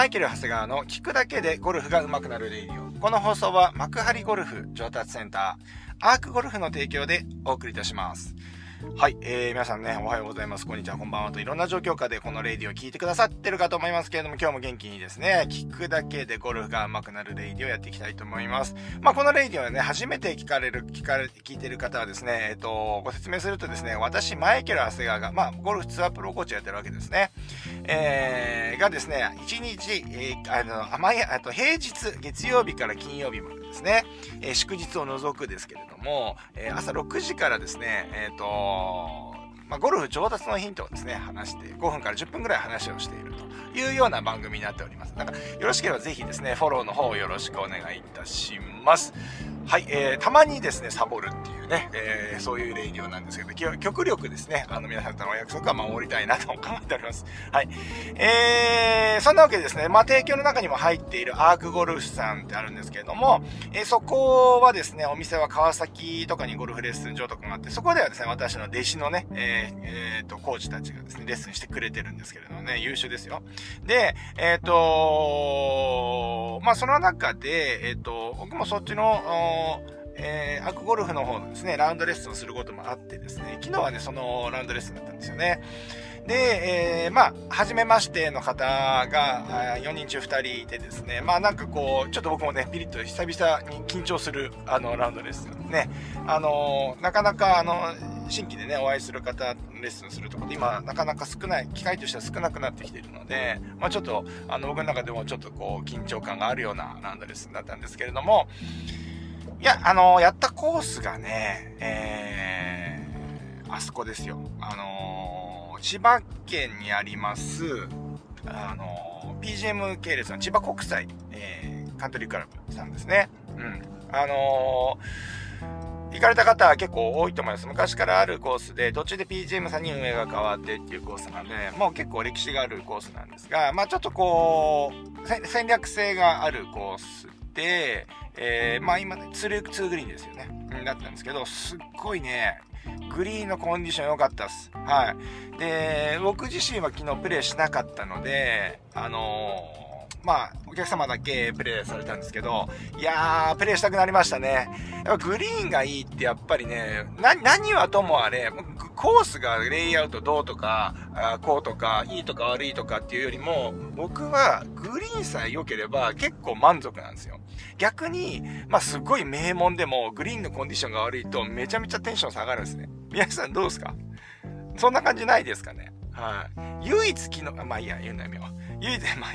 マイケル・長谷川の聞くだけでゴルフが上手くなる radio。この放送は幕張ゴルフ上達センター、アークゴルフの提供でお送りいたします。はい、えー、皆さんね、おはようございます。こんにちは、こんばんはといろんな状況下でこのレイディを聞いてくださってるかと思いますけれども、今日も元気にですね、聞くだけでゴルフが上手くなるレイディをやっていきたいと思います。まあ、このレイディオはね、初めて聞かれる、聞かれ、聞いてる方はですね、えっ、ー、と、ご説明するとですね、私、マイケル・長谷川が、まあ、ゴルフツアープロコーチをやってるわけですね。えー、がですね、1日、えー、あの、甘い、あと平日、月曜日から金曜日までですね、えー、祝日を除くですけれども、えー、朝6時からですね、えっ、ー、と、まあ、ゴルフ上達のヒントをですね、話して、5分から10分ぐらい話をしているというような番組になっております。だか、よろしければぜひですね、フォローの方をよろしくお願いいたします。はい、えー、たまにですね、サボるっていうね、えー、そういうレイディオなんですけど、極力ですね、あの、皆さんとのお約束は守りたいなと考えております。はい。えー、そんなわけですね、まあ、提供の中にも入っているアークゴルフさんってあるんですけれども、えー、そこはですね、お店は川崎とかにゴルフレッスン場とかがあって、そこではですね、私の弟子のね、えー、えー、と、コーチたちがですね、レッスンしてくれてるんですけれどもね、優秀ですよ。で、えっ、とまあ、その中で、えっ、と、僕もそっちの、えー、アクゴルフの方のですね、ラウンドレッスンすることもあってですね、昨日はね、そのラウンドレッスンだったんですよね。で、えー、まあ、初めましての方が4人中2人いてですね、まあなんかこう、ちょっと僕もね、ピリッと久々に緊張する、あの、ラウンドレッスンね、あのなかなか、あの、新規でね、お会いする方、レッスンするところで、今、なかなか少ない、機会としては少なくなってきているので、まあちょっと、あの、僕の中でもちょっとこう、緊張感があるようなラウンドレッスンだったんですけれども、いや、あのー、やったコースがね、えー、あそこですよ。あのー、千葉県にあります、あのー、PGM 系列の千葉国際、えー、カントリークラブさんですね。うん。あの行かれた方は結構多いと思います。昔からあるコースで、途中で PGM さんに運営が変わってっていうコースなんで、もう結構歴史があるコースなんですが、まあちょっとこう、戦略性があるコース、えー、まあ今ね、ツーツーグリーンですよね。だったんですけど、すっごいね、グリーンのコンディション良かったっす。はい。で、僕自身は昨日プレイしなかったので、あのー、まあ、お客様だけプレイされたんですけど、いやー、プレイしたくなりましたね。やっぱグリーンがいいってやっぱりね、何はともあれ、コースがレイアウトどうとか、あこうとか、いいとか悪いとかっていうよりも、僕はグリーンさえ良ければ結構満足なんですよ。逆に、まあ、すごい名門でもグリーンのコンディションが悪いとめちゃめちゃテンション下がるんですね。皆さんどうですか？そんな感じないですかね？はい。唯一機能、まあいいや、言うのやめよう、唯一、まあ。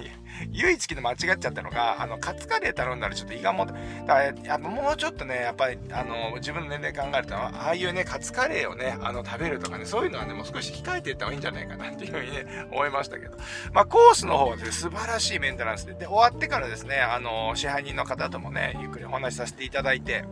唯一昨日間違っちゃったのが、あの、カツカレー頼んだらちょっと胃がもだからやっぱもうちょっとね、やっぱり、あの、自分の年齢考えると、ああいうね、カツカレーをね、あの、食べるとかね、そういうのはね、もう少し控えていった方がいいんじゃないかなっていうふうにね、思いましたけど。まあ、コースの方はね、素晴らしいメンテナンスで、で、終わってからですね、あの、支配人の方ともね、ゆっくりお話しさせていただいて、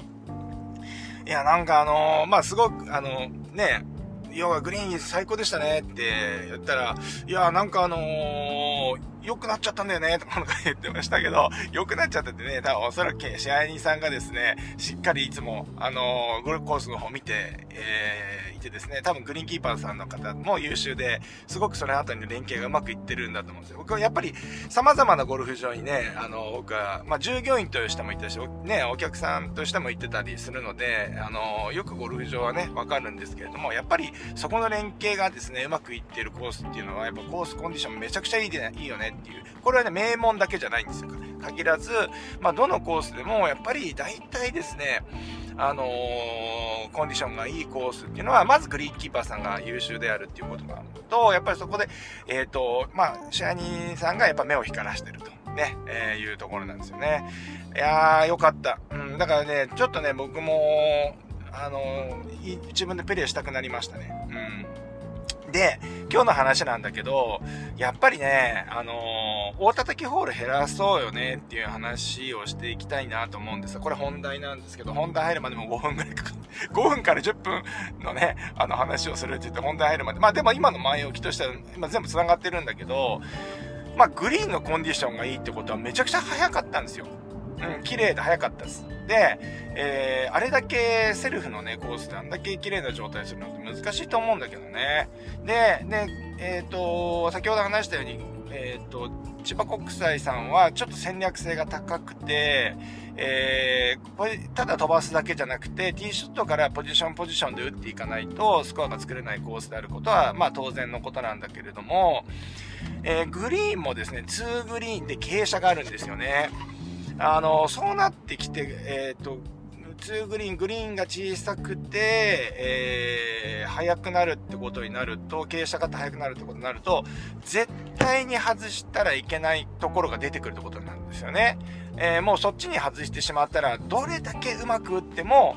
いや、なんかあのまあ、すごく、あのね、要はグリーン最高でしたねって言ったら、いや、なんかあのー、良くなっちゃったんだよね、とか言ってましたけど、良くなっちゃったってね、多分おそらく支配人さんがですね、しっかりいつも、あのー、ゴルフコースの方見て、えーてですね、多分グリーンキーパーさんの方も優秀で、すごくそのあたりの連携がうまくいってるんだと思うんですよ。僕はやっぱり様々なゴルフ場にね、あの、僕は、まあ、従業員としても行ったし、ね、お客さんとしても行ってたりするので、あの、よくゴルフ場はね、わかるんですけれども、やっぱりそこの連携がですね、うまくいってるコースっていうのは、やっぱコースコンディションめちゃくちゃいいで、いいよねっていう。これはね、名門だけじゃないんですよ。限らず、まあ、どのコースでも、やっぱり大体ですね、あのー、コンディションがいいコースっていうのは、まずグリーンキーパーさんが優秀であるっていうことがあると、やっぱりそこで、えっ、ー、と、まあ、支配人さんがやっぱ目を光らしてると。ね、えー、いうところなんですよね。いやー、よかった。うん、だからね、ちょっとね、僕も、あのー、自分でプレイしたくなりましたね。うん。で、今日の話なんだけど、やっぱりね、あのー、大叩きホール減らそうよねっていう話をしていきたいなと思うんですこれ本題なんですけど、本題入るまでも5分ぐらいかかる。5分から10分のね、あの話をするって言って本題入るまで。まあでも今の前置きとしては、今全部繋がってるんだけど、まあグリーンのコンディションがいいってことはめちゃくちゃ早かったんですよ。うん、綺麗で早かったです。で、えー、あれだけセルフのね、コースであんだけ綺麗な状態するのって難しいと思うんだけどね。で、で、えっ、ー、と、先ほど話したように、えっ、ー、と、千葉国際さんはちょっと戦略性が高くて、えー、ただ飛ばすだけじゃなくて、ティーショットからポジションポジションで打っていかないと、スコアが作れないコースであることは、まあ当然のことなんだけれども、えー、グリーンもですね、2グリーンで傾斜があるんですよね。あの、そうなってきて、えっ、ー、と、2グリーン、グリーンが小さくて、えー、速くなるってことになると、傾斜が速くなるってことになると、絶対に外したらいけないところが出てくるってことなんですよね。えー、もうそっちに外してしまったら、どれだけうまく打っても、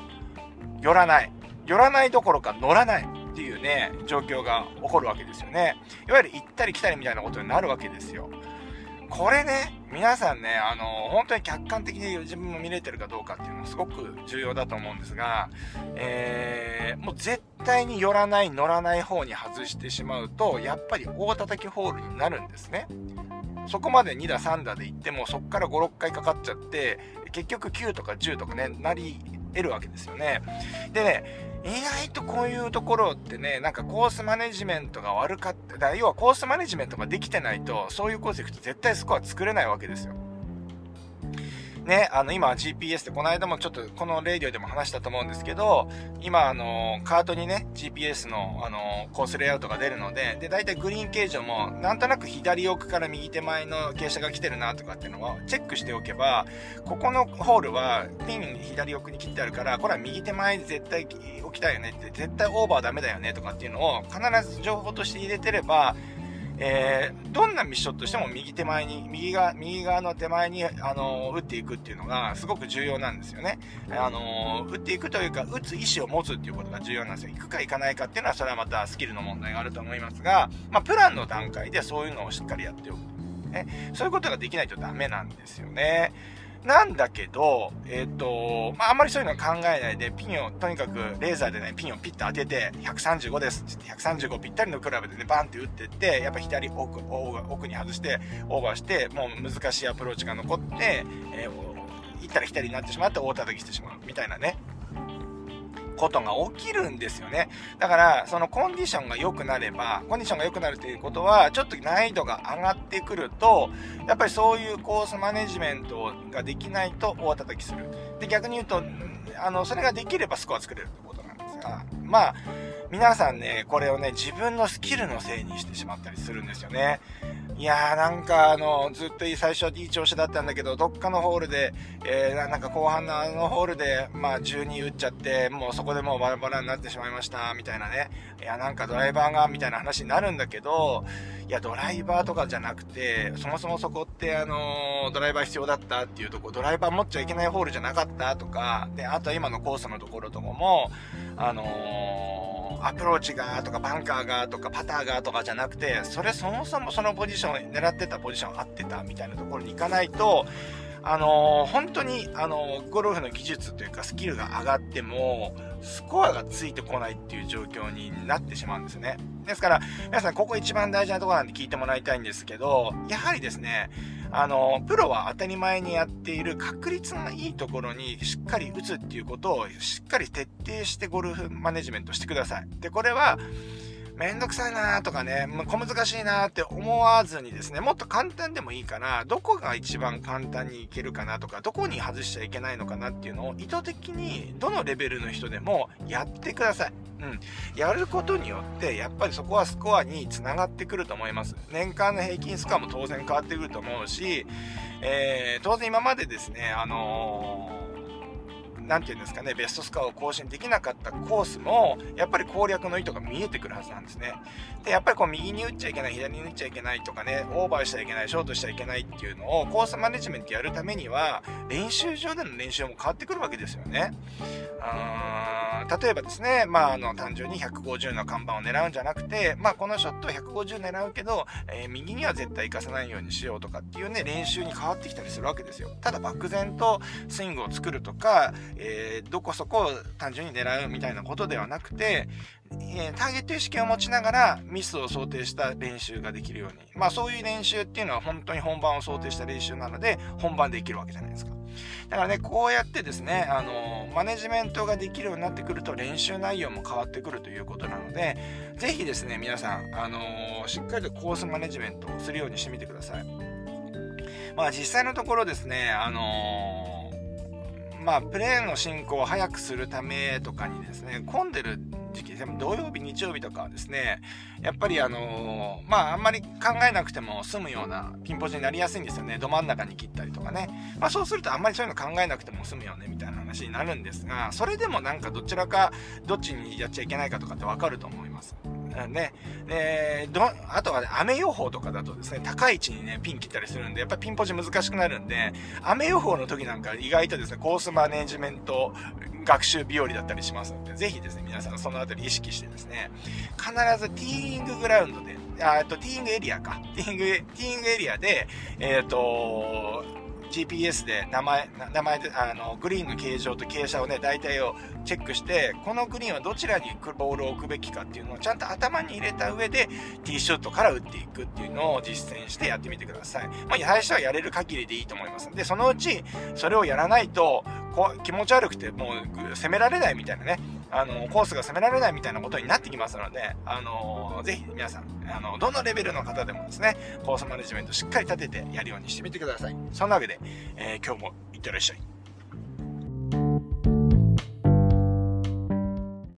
寄らない。寄らないどころか乗らないっていうね、状況が起こるわけですよね。いわゆる行ったり来たりみたいなことになるわけですよ。これね、皆さんね、あの、本当に客観的に自分も見れてるかどうかっていうのはすごく重要だと思うんですが、えー、もう絶対に寄らない、乗らない方に外してしまうと、やっぱり大叩きホールになるんですね。そこまで2打3打で行っても、そこから5、6回かかっちゃって、結局9とか10とかね、なり得るわけですよね。でね、意外とこういうところってね、なんかコースマネジメントが悪かった、要はコースマネジメントができてないと、そういうコース行くと絶対スコア作れないわけですよ。ね、あの、今 GPS で、この間もちょっとこのレイディオでも話したと思うんですけど、今、あの、カートにね、GPS の、あの、コースレイアウトが出るので、で、大体グリーン形状も、なんとなく左奥から右手前の傾斜が来てるなとかっていうのをチェックしておけば、ここのホールはピン左奥に切ってあるから、これは右手前絶対置きたいよねって、絶対オーバーダメだよねとかっていうのを必ず情報として入れてれば、えー、どんなミッションとしても右手前に、右側、右側の手前に、あのー、打っていくっていうのがすごく重要なんですよね。あのー、打っていくというか、打つ意思を持つっていうことが重要なんですよ。行くか行かないかっていうのは、それはまたスキルの問題があると思いますが、まあ、プランの段階でそういうのをしっかりやっておく。ね、そういうことができないとダメなんですよね。なんだけど、えっ、ー、と、まあ、あんまりそういうのは考えないで、ピンを、とにかくレーザーでね、ピンをピッと当てて、135ですって言って、135ぴったりのクラブでね、バンって打ってって、やっぱ左奥、奥に外して、オーバーして、もう難しいアプローチが残って、えー、行ったら左になってしまって大叩きしてしまう、みたいなね。ことが起きるんですよね。だから、そのコンディションが良くなれば、コンディションが良くなるということは、ちょっと難易度が上がってくると、やっぱりそういうコースマネジメントができないと大叩きする。で、逆に言うと、あの、それができればスコア作れるってことなんですが、まあ、皆さんね、これをね、自分のスキルのせいにしてしまったりするんですよね。いやーなんかあの、ずっといい最初はいい調子だったんだけど、どっかのホールで、えー、なんか後半のあのホールで、まあ12打っちゃって、もうそこでもうバラバラになってしまいました、みたいなね。いやなんかドライバーが、みたいな話になるんだけど、いやドライバーとかじゃなくて、そもそもそこってあの、ドライバー必要だったっていうとこ、ドライバー持っちゃいけないホールじゃなかったとか、で、あと今のコースのところとかも、あのーアプローチがとかバンカーがとかパターがとかじゃなくて、それそもそもそのポジション、狙ってたポジション合ってたみたいなところに行かないと、あのー、本当に、あのー、ゴルフの技術というかスキルが上がっても、スコアがついてこないっていう状況になってしまうんですね。ですから、皆さん、ここ一番大事なところなんで聞いてもらいたいんですけど、やはりですね、あの、プロは当たり前にやっている確率のいいところにしっかり打つっていうことをしっかり徹底してゴルフマネジメントしてください。で、これは、めんどくさいなとかね、小難しいなって思わずにですね、もっと簡単でもいいから、どこが一番簡単にいけるかなとか、どこに外しちゃいけないのかなっていうのを意図的に、どのレベルの人でもやってください。うん。やることによって、やっぱりそこはスコアにつながってくると思います。年間の平均スコアも当然変わってくると思うし、えー、当然今までですね、あのー何て言うんですかね、ベストスコアを更新できなかったコースも、やっぱり攻略の意図が見えてくるはずなんですね。で、やっぱりこう右に打っちゃいけない、左に打っちゃいけないとかね、オーバーしちゃいけない、ショートしちゃいけないっていうのをコースマネジメントやるためには、練習場での練習も変わってくるわけですよね。例えばですね、まあ、あの、単純に150の看板を狙うんじゃなくて、まあ、このショット150狙うけど、えー、右には絶対行かせないようにしようとかっていうね、練習に変わってきたりするわけですよ。ただ、漠然とスイングを作るとか、えー、どこそこを単純に狙うみたいなことではなくて、えー、ターゲット意識を持ちながらミスを想定した練習ができるように。まあそういう練習っていうのは本当に本番を想定した練習なので、本番できるわけじゃないですか。だからね、こうやってですね、あの、マネジメントができるようになってくると練習内容も変わってくるということなので、ぜひですね、皆さん、あの、しっかりとコースマネジメントをするようにしてみてください。まあ実際のところですね、あのまあ、プレーの進行を早くするためとかにですね、混んでる時期、でも土曜日、日曜日とかはですね、やっぱりあのー、まあ、あんまり考えなくても済むようなピンポジになりやすいんですよね。ど真ん中に切ったりとかね。まあ、そうするとあんまりそういうの考えなくても済むよね、みたいな話になるんですが、それでもなんかどちらか、どっちにやっちゃいけないかとかって分かると思います。ね、で、ど、あとはね、雨予報とかだとですね、高い位置にね、ピン切ったりするんで、やっぱピンポジ難しくなるんで、雨予報の時なんか意外とですね、コースマネジメント学習日和だったりしますので、ぜひですね、皆さんそのあたり意識してですね、必ずティーインググラウンドで、あと、ティーイングエリアか。ティーイング、ティーイングエリアで、えっ、と、GPS で名前、名前で、あの、グリーンの形状と傾斜をね、大体をチェックして、このグリーンはどちらにボールを置くべきかっていうのをちゃんと頭に入れた上で、ティーショットから打っていくっていうのを実践してやってみてください。まあ、最初はやれる限りでいいと思いますで、そのうち、それをやらないと、こ気持ち悪くてもう攻められないみたいなね、あの、コースが攻められないみたいなことになってきますので、あの、ぜひ皆さん、あの、どのレベルの方でもですね、コースマネジメントしっかり立ててやるようにしてみてください。そんなわけで、えー、今日もいってらっしゃい。